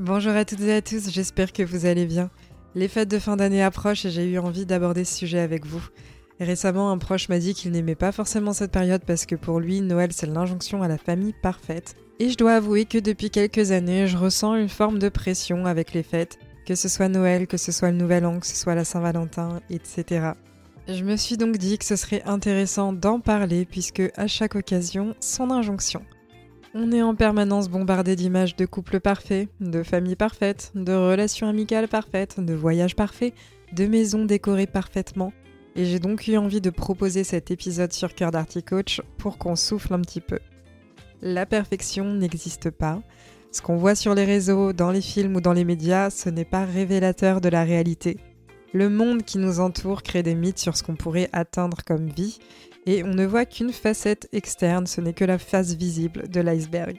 Bonjour à toutes et à tous, j'espère que vous allez bien. Les fêtes de fin d'année approchent et j'ai eu envie d'aborder ce sujet avec vous. Récemment, un proche m'a dit qu'il n'aimait pas forcément cette période parce que pour lui, Noël c'est l'injonction à la famille parfaite. Et je dois avouer que depuis quelques années, je ressens une forme de pression avec les fêtes, que ce soit Noël, que ce soit le Nouvel An, que ce soit la Saint-Valentin, etc. Je me suis donc dit que ce serait intéressant d'en parler puisque à chaque occasion, son injonction. On est en permanence bombardé d'images de couples parfaits, de familles parfaites, de relations amicales parfaites, de voyages parfaits, de maisons décorées parfaitement. Et j'ai donc eu envie de proposer cet épisode sur Cœur d'Arty Coach pour qu'on souffle un petit peu. La perfection n'existe pas. Ce qu'on voit sur les réseaux, dans les films ou dans les médias, ce n'est pas révélateur de la réalité. Le monde qui nous entoure crée des mythes sur ce qu'on pourrait atteindre comme vie, et on ne voit qu'une facette externe, ce n'est que la face visible de l'iceberg.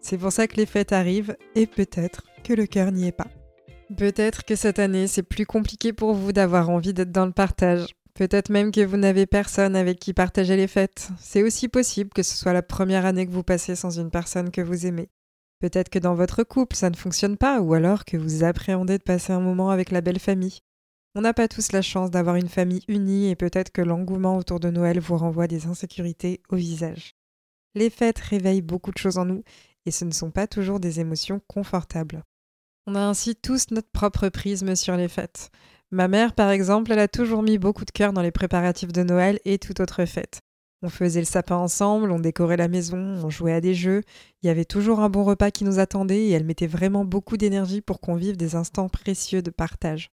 C'est pour ça que les fêtes arrivent et peut-être que le cœur n'y est pas. Peut-être que cette année c'est plus compliqué pour vous d'avoir envie d'être dans le partage. Peut-être même que vous n'avez personne avec qui partager les fêtes. C'est aussi possible que ce soit la première année que vous passez sans une personne que vous aimez. Peut-être que dans votre couple ça ne fonctionne pas ou alors que vous appréhendez de passer un moment avec la belle famille. On n'a pas tous la chance d'avoir une famille unie et peut-être que l'engouement autour de Noël vous renvoie des insécurités au visage. Les fêtes réveillent beaucoup de choses en nous et ce ne sont pas toujours des émotions confortables. On a ainsi tous notre propre prisme sur les fêtes. Ma mère, par exemple, elle a toujours mis beaucoup de cœur dans les préparatifs de Noël et toute autre fête. On faisait le sapin ensemble, on décorait la maison, on jouait à des jeux, il y avait toujours un bon repas qui nous attendait et elle mettait vraiment beaucoup d'énergie pour qu'on vive des instants précieux de partage.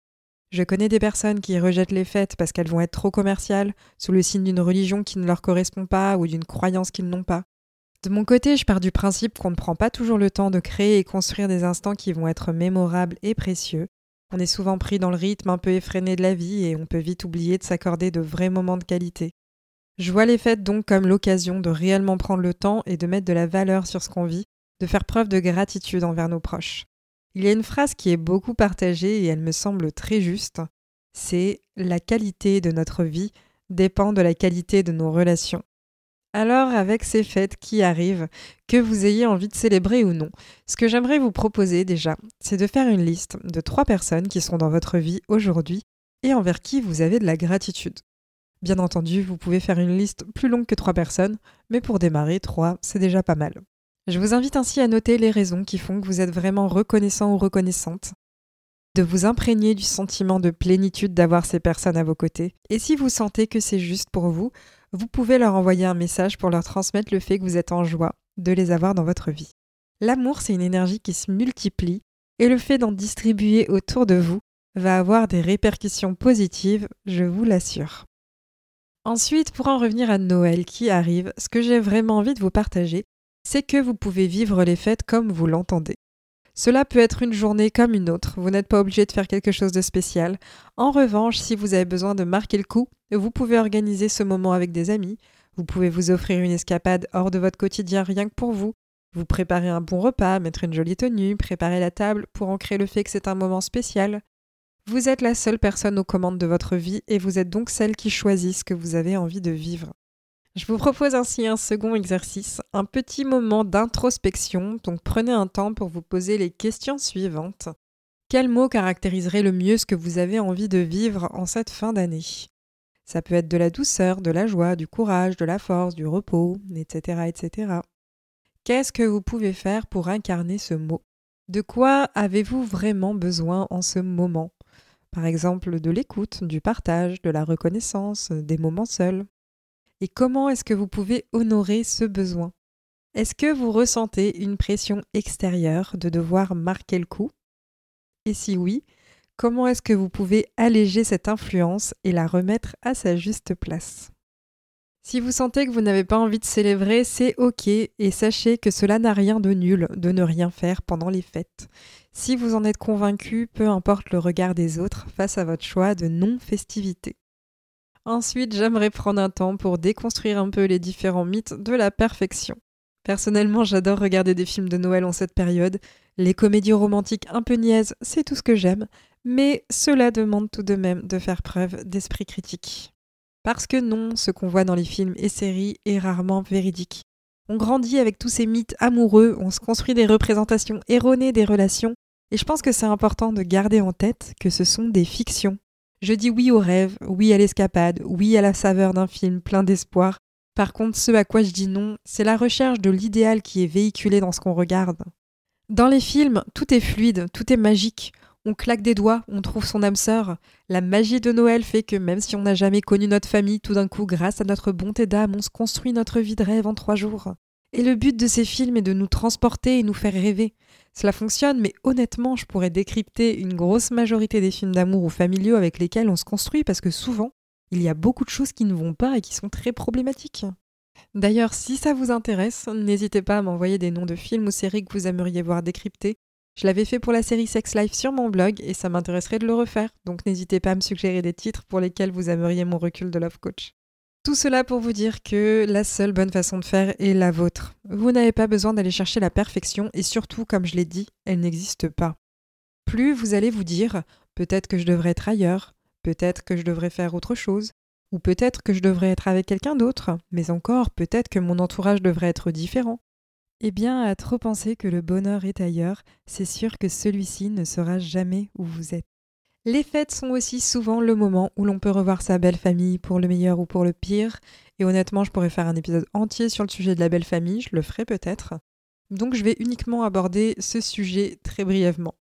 Je connais des personnes qui rejettent les fêtes parce qu'elles vont être trop commerciales, sous le signe d'une religion qui ne leur correspond pas ou d'une croyance qu'ils n'ont pas. De mon côté, je pars du principe qu'on ne prend pas toujours le temps de créer et construire des instants qui vont être mémorables et précieux. On est souvent pris dans le rythme un peu effréné de la vie et on peut vite oublier de s'accorder de vrais moments de qualité. Je vois les fêtes donc comme l'occasion de réellement prendre le temps et de mettre de la valeur sur ce qu'on vit, de faire preuve de gratitude envers nos proches. Il y a une phrase qui est beaucoup partagée et elle me semble très juste. C'est la qualité de notre vie dépend de la qualité de nos relations. Alors, avec ces fêtes qui arrivent, que vous ayez envie de célébrer ou non, ce que j'aimerais vous proposer déjà, c'est de faire une liste de trois personnes qui sont dans votre vie aujourd'hui et envers qui vous avez de la gratitude. Bien entendu, vous pouvez faire une liste plus longue que trois personnes, mais pour démarrer, trois, c'est déjà pas mal. Je vous invite ainsi à noter les raisons qui font que vous êtes vraiment reconnaissant ou reconnaissante, de vous imprégner du sentiment de plénitude d'avoir ces personnes à vos côtés, et si vous sentez que c'est juste pour vous, vous pouvez leur envoyer un message pour leur transmettre le fait que vous êtes en joie de les avoir dans votre vie. L'amour, c'est une énergie qui se multiplie, et le fait d'en distribuer autour de vous va avoir des répercussions positives, je vous l'assure. Ensuite, pour en revenir à Noël qui arrive, ce que j'ai vraiment envie de vous partager, c'est que vous pouvez vivre les fêtes comme vous l'entendez. Cela peut être une journée comme une autre, vous n'êtes pas obligé de faire quelque chose de spécial. En revanche, si vous avez besoin de marquer le coup, vous pouvez organiser ce moment avec des amis, vous pouvez vous offrir une escapade hors de votre quotidien rien que pour vous, vous préparer un bon repas, mettre une jolie tenue, préparer la table pour ancrer le fait que c'est un moment spécial. Vous êtes la seule personne aux commandes de votre vie et vous êtes donc celle qui choisit ce que vous avez envie de vivre. Je vous propose ainsi un second exercice, un petit moment d'introspection, donc prenez un temps pour vous poser les questions suivantes. Quel mot caractériserait le mieux ce que vous avez envie de vivre en cette fin d'année? Ça peut être de la douceur, de la joie, du courage, de la force, du repos, etc. etc. Qu'est-ce que vous pouvez faire pour incarner ce mot? De quoi avez-vous vraiment besoin en ce moment? Par exemple, de l'écoute, du partage, de la reconnaissance, des moments seuls et comment est-ce que vous pouvez honorer ce besoin? Est-ce que vous ressentez une pression extérieure de devoir marquer le coup? Et si oui, comment est-ce que vous pouvez alléger cette influence et la remettre à sa juste place? Si vous sentez que vous n'avez pas envie de célébrer, c'est ok et sachez que cela n'a rien de nul de ne rien faire pendant les fêtes. Si vous en êtes convaincu, peu importe le regard des autres face à votre choix de non-festivité. Ensuite, j'aimerais prendre un temps pour déconstruire un peu les différents mythes de la perfection. Personnellement, j'adore regarder des films de Noël en cette période. Les comédies romantiques un peu niaises, c'est tout ce que j'aime, mais cela demande tout de même de faire preuve d'esprit critique. Parce que non, ce qu'on voit dans les films et séries est rarement véridique. On grandit avec tous ces mythes amoureux, on se construit des représentations erronées des relations, et je pense que c'est important de garder en tête que ce sont des fictions. Je dis oui au rêve, oui à l'escapade, oui à la saveur d'un film plein d'espoir. Par contre, ce à quoi je dis non, c'est la recherche de l'idéal qui est véhiculé dans ce qu'on regarde. Dans les films, tout est fluide, tout est magique. On claque des doigts, on trouve son âme sœur. La magie de Noël fait que même si on n'a jamais connu notre famille, tout d'un coup, grâce à notre bonté d'âme, on se construit notre vie de rêve en trois jours. Et le but de ces films est de nous transporter et nous faire rêver. Cela fonctionne, mais honnêtement, je pourrais décrypter une grosse majorité des films d'amour ou familiaux avec lesquels on se construit parce que souvent, il y a beaucoup de choses qui ne vont pas et qui sont très problématiques. D'ailleurs, si ça vous intéresse, n'hésitez pas à m'envoyer des noms de films ou séries que vous aimeriez voir décryptés je l'avais fait pour la série Sex Life sur mon blog et ça m'intéresserait de le refaire, donc n'hésitez pas à me suggérer des titres pour lesquels vous aimeriez mon recul de Love Coach. Tout cela pour vous dire que la seule bonne façon de faire est la vôtre. Vous n'avez pas besoin d'aller chercher la perfection et surtout, comme je l'ai dit, elle n'existe pas. Plus vous allez vous dire peut-être que je devrais être ailleurs, peut-être que je devrais faire autre chose, ou peut-être que je devrais être avec quelqu'un d'autre, mais encore peut-être que mon entourage devrait être différent, eh bien, à trop penser que le bonheur est ailleurs, c'est sûr que celui-ci ne sera jamais où vous êtes. Les fêtes sont aussi souvent le moment où l'on peut revoir sa belle famille pour le meilleur ou pour le pire, et honnêtement, je pourrais faire un épisode entier sur le sujet de la belle famille, je le ferai peut-être. Donc je vais uniquement aborder ce sujet très brièvement.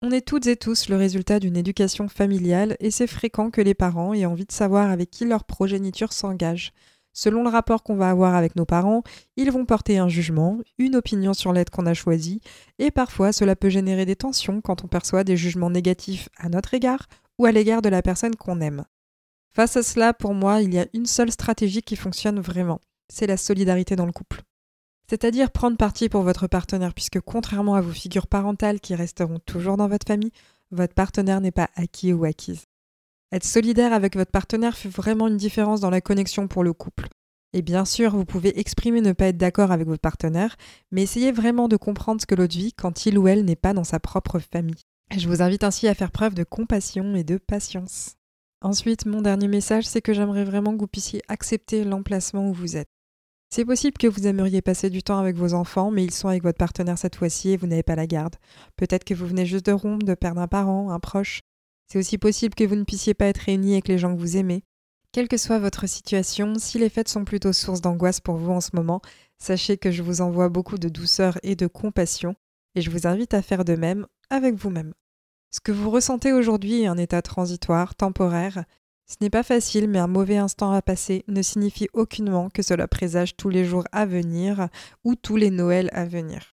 On est toutes et tous le résultat d'une éducation familiale et c'est fréquent que les parents aient envie de savoir avec qui leur progéniture s'engage, Selon le rapport qu'on va avoir avec nos parents, ils vont porter un jugement, une opinion sur l'aide qu'on a choisie, et parfois cela peut générer des tensions quand on perçoit des jugements négatifs à notre égard ou à l'égard de la personne qu'on aime. Face à cela, pour moi, il y a une seule stratégie qui fonctionne vraiment, c'est la solidarité dans le couple. C'est-à-dire prendre parti pour votre partenaire, puisque contrairement à vos figures parentales qui resteront toujours dans votre famille, votre partenaire n'est pas acquis ou acquise. Être solidaire avec votre partenaire fait vraiment une différence dans la connexion pour le couple. Et bien sûr, vous pouvez exprimer ne pas être d'accord avec votre partenaire, mais essayez vraiment de comprendre ce que l'autre vit quand il ou elle n'est pas dans sa propre famille. Je vous invite ainsi à faire preuve de compassion et de patience. Ensuite, mon dernier message, c'est que j'aimerais vraiment que vous puissiez accepter l'emplacement où vous êtes. C'est possible que vous aimeriez passer du temps avec vos enfants, mais ils sont avec votre partenaire cette fois-ci et vous n'avez pas la garde. Peut-être que vous venez juste de rompre, de perdre un parent, un proche, c'est aussi possible que vous ne puissiez pas être réunis avec les gens que vous aimez. Quelle que soit votre situation, si les fêtes sont plutôt source d'angoisse pour vous en ce moment, sachez que je vous envoie beaucoup de douceur et de compassion, et je vous invite à faire de même avec vous-même. Ce que vous ressentez aujourd'hui est un état transitoire, temporaire. Ce n'est pas facile, mais un mauvais instant à passer ne signifie aucunement que cela présage tous les jours à venir ou tous les Noëls à venir.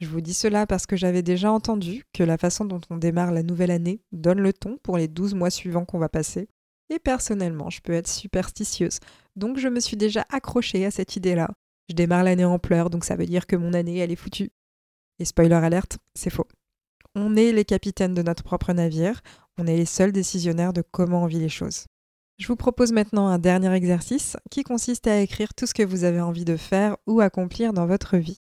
Je vous dis cela parce que j'avais déjà entendu que la façon dont on démarre la nouvelle année donne le ton pour les 12 mois suivants qu'on va passer. Et personnellement, je peux être superstitieuse, donc je me suis déjà accrochée à cette idée-là. Je démarre l'année en pleurs, donc ça veut dire que mon année, elle est foutue. Et spoiler alerte, c'est faux. On est les capitaines de notre propre navire, on est les seuls décisionnaires de comment on vit les choses. Je vous propose maintenant un dernier exercice qui consiste à écrire tout ce que vous avez envie de faire ou accomplir dans votre vie.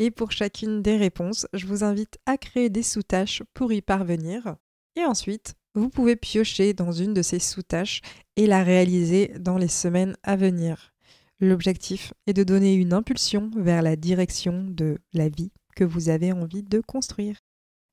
Et pour chacune des réponses, je vous invite à créer des sous-tâches pour y parvenir. Et ensuite, vous pouvez piocher dans une de ces sous-tâches et la réaliser dans les semaines à venir. L'objectif est de donner une impulsion vers la direction de la vie que vous avez envie de construire.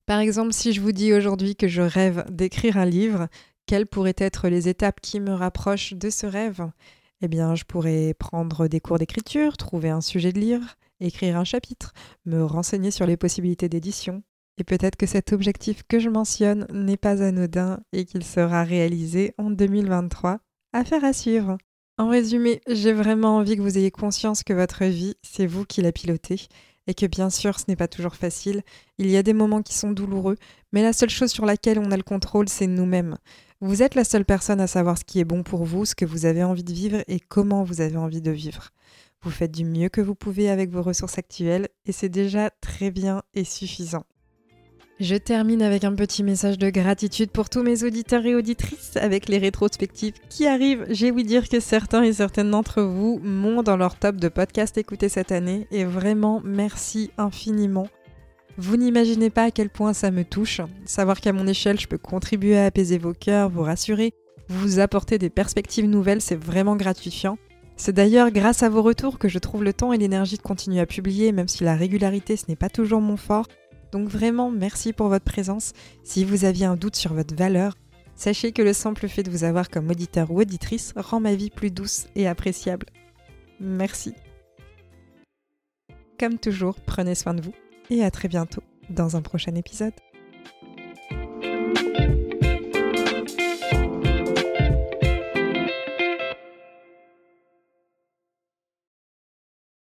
Par exemple, si je vous dis aujourd'hui que je rêve d'écrire un livre, quelles pourraient être les étapes qui me rapprochent de ce rêve? Eh bien, je pourrais prendre des cours d'écriture, trouver un sujet de livre, écrire un chapitre, me renseigner sur les possibilités d'édition. Et peut-être que cet objectif que je mentionne n'est pas anodin et qu'il sera réalisé en 2023. Affaire à suivre. En résumé, j'ai vraiment envie que vous ayez conscience que votre vie, c'est vous qui la pilotez et que bien sûr ce n'est pas toujours facile, il y a des moments qui sont douloureux, mais la seule chose sur laquelle on a le contrôle, c'est nous-mêmes. Vous êtes la seule personne à savoir ce qui est bon pour vous, ce que vous avez envie de vivre et comment vous avez envie de vivre. Vous faites du mieux que vous pouvez avec vos ressources actuelles et c'est déjà très bien et suffisant. Je termine avec un petit message de gratitude pour tous mes auditeurs et auditrices avec les rétrospectives qui arrivent. J'ai ouï dire que certains et certaines d'entre vous m'ont dans leur top de podcast écouté cette année et vraiment merci infiniment. Vous n'imaginez pas à quel point ça me touche. Savoir qu'à mon échelle, je peux contribuer à apaiser vos cœurs, vous rassurer, vous apporter des perspectives nouvelles, c'est vraiment gratifiant. C'est d'ailleurs grâce à vos retours que je trouve le temps et l'énergie de continuer à publier, même si la régularité ce n'est pas toujours mon fort. Donc vraiment, merci pour votre présence. Si vous aviez un doute sur votre valeur, sachez que le simple fait de vous avoir comme auditeur ou auditrice rend ma vie plus douce et appréciable. Merci. Comme toujours, prenez soin de vous et à très bientôt dans un prochain épisode.